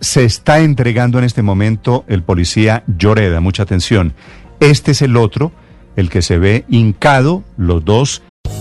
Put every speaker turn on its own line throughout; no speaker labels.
Se está entregando en este momento el policía Lloreda, mucha atención. Este es el otro, el que se ve hincado, los dos.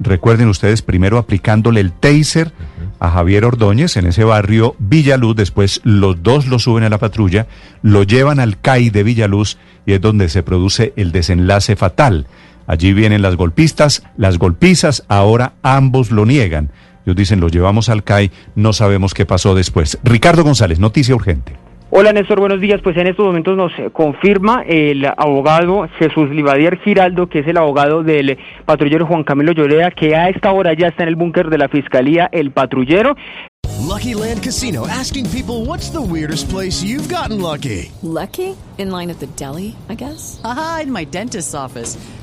Recuerden ustedes primero aplicándole el taser a Javier Ordóñez en ese barrio Villaluz, después los dos lo suben a la patrulla, lo llevan al CAI de Villaluz y es donde se produce el desenlace fatal. Allí vienen las golpistas, las golpizas, ahora ambos lo niegan. Ellos dicen, lo llevamos al CAI, no sabemos qué pasó después. Ricardo González, noticia urgente.
Hola Néstor, buenos días. Pues en estos momentos nos eh, confirma el abogado Jesús Livadier Giraldo, que es el abogado del patrullero Juan Camilo Llorea, que a esta hora ya está en el búnker de la Fiscalía El Patrullero.
Lucky Land Casino asking people what's the weirdest place you've gotten lucky.
Lucky? In line at the deli, I guess?
Aha, in my dentist's office.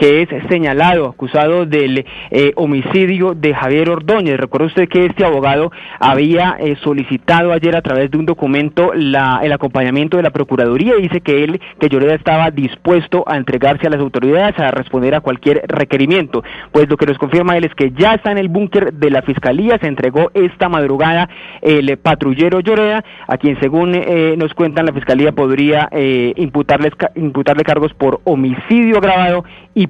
Que es señalado, acusado del eh, homicidio de Javier Ordóñez. Recuerda usted que este abogado había eh, solicitado ayer a través de un documento la, el acompañamiento de la Procuraduría y dice que él, que Lloreda estaba dispuesto a entregarse a las autoridades a responder a cualquier requerimiento. Pues lo que nos confirma él es que ya está en el búnker de la Fiscalía, se entregó esta madrugada el patrullero Lloreda, a quien según eh, nos cuentan la Fiscalía podría eh, imputarles, imputarle cargos por homicidio agravado y